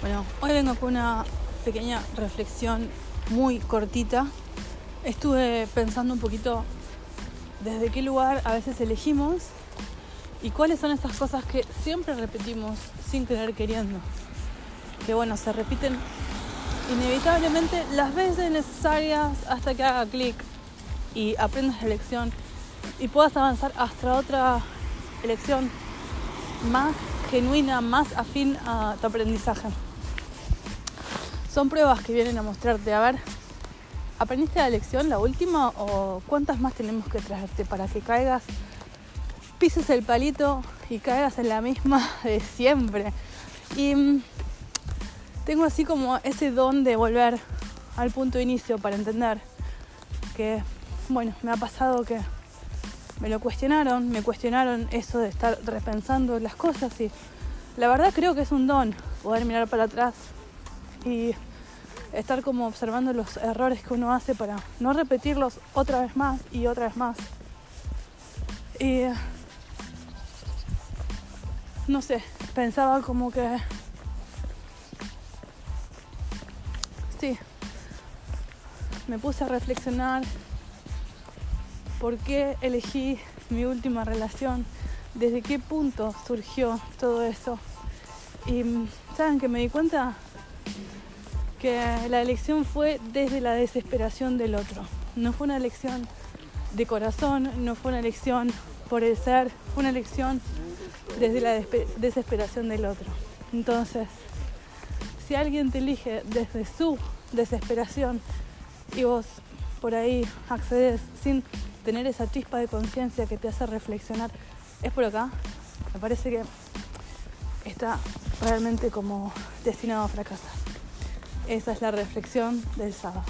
Bueno, hoy vengo con una pequeña reflexión muy cortita. Estuve pensando un poquito desde qué lugar a veces elegimos y cuáles son esas cosas que siempre repetimos sin querer queriendo. Que bueno, se repiten inevitablemente las veces necesarias hasta que haga clic y aprendas la lección y puedas avanzar hasta otra elección más genuina, más afín a tu aprendizaje. Son pruebas que vienen a mostrarte, a ver, ¿aprendiste la lección, la última, o cuántas más tenemos que traerte para que caigas, pises el palito y caigas en la misma de siempre? Y mm, tengo así como ese don de volver al punto de inicio para entender que, bueno, me ha pasado que me lo cuestionaron, me cuestionaron eso de estar repensando las cosas y la verdad creo que es un don poder mirar para atrás y estar como observando los errores que uno hace para no repetirlos otra vez más y otra vez más. Y no sé, pensaba como que sí, me puse a reflexionar por qué elegí mi última relación, desde qué punto surgió todo eso. Y saben que me di cuenta que la elección fue desde la desesperación del otro. No fue una elección de corazón, no fue una elección por el ser, fue una elección desde la desesperación del otro. Entonces, si alguien te elige desde su desesperación y vos por ahí accedes sin tener esa chispa de conciencia que te hace reflexionar, es por acá, me parece que está realmente como destinado a fracasar. Esa es la reflexión del sábado.